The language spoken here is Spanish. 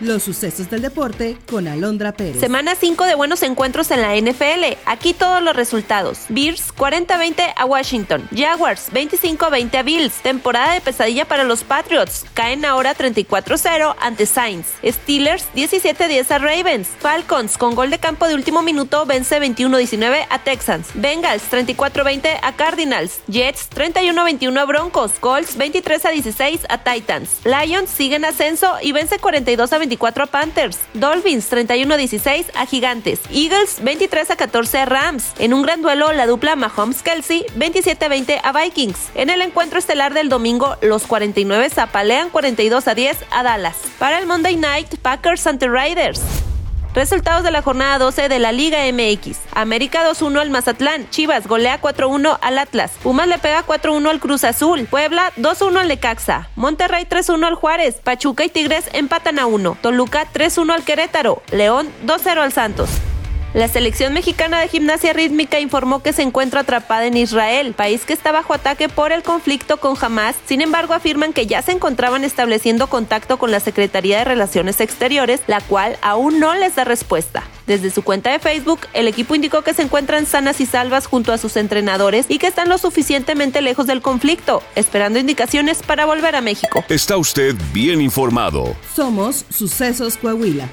Los sucesos del deporte con Alondra Pérez. Semana 5 de buenos encuentros en la NFL. Aquí todos los resultados. Bears 40-20 a Washington. Jaguars 25-20 a Bills. Temporada de pesadilla para los Patriots. Caen ahora 34-0 ante Saints. Steelers 17-10 a Ravens. Falcons con gol de campo de último minuto vence 21-19 a Texans. Bengals 34-20 a Cardinals. Jets 31-21 a Broncos. Colts 23-16 a Titans. Lions sigue en ascenso y vence 42 a 24 a Panthers, Dolphins 31-16 a Gigantes, Eagles 23 a 14 a Rams. En un gran duelo, la dupla Mahomes-Kelsey 27-20 a Vikings. En el encuentro estelar del domingo, los 49 zapalean 42 a 10 a Dallas. Para el Monday Night, Packers ante Riders. Resultados de la jornada 12 de la Liga MX. América 2-1 al Mazatlán. Chivas golea 4-1 al Atlas. Pumas le pega 4-1 al Cruz Azul. Puebla 2-1 al Lecaxa. Monterrey 3-1 al Juárez. Pachuca y Tigres empatan a 1. Toluca 3-1 al Querétaro. León 2-0 al Santos. La selección mexicana de gimnasia rítmica informó que se encuentra atrapada en Israel, país que está bajo ataque por el conflicto con Hamas. Sin embargo, afirman que ya se encontraban estableciendo contacto con la Secretaría de Relaciones Exteriores, la cual aún no les da respuesta. Desde su cuenta de Facebook, el equipo indicó que se encuentran sanas y salvas junto a sus entrenadores y que están lo suficientemente lejos del conflicto, esperando indicaciones para volver a México. Está usted bien informado. Somos Sucesos Coahuila.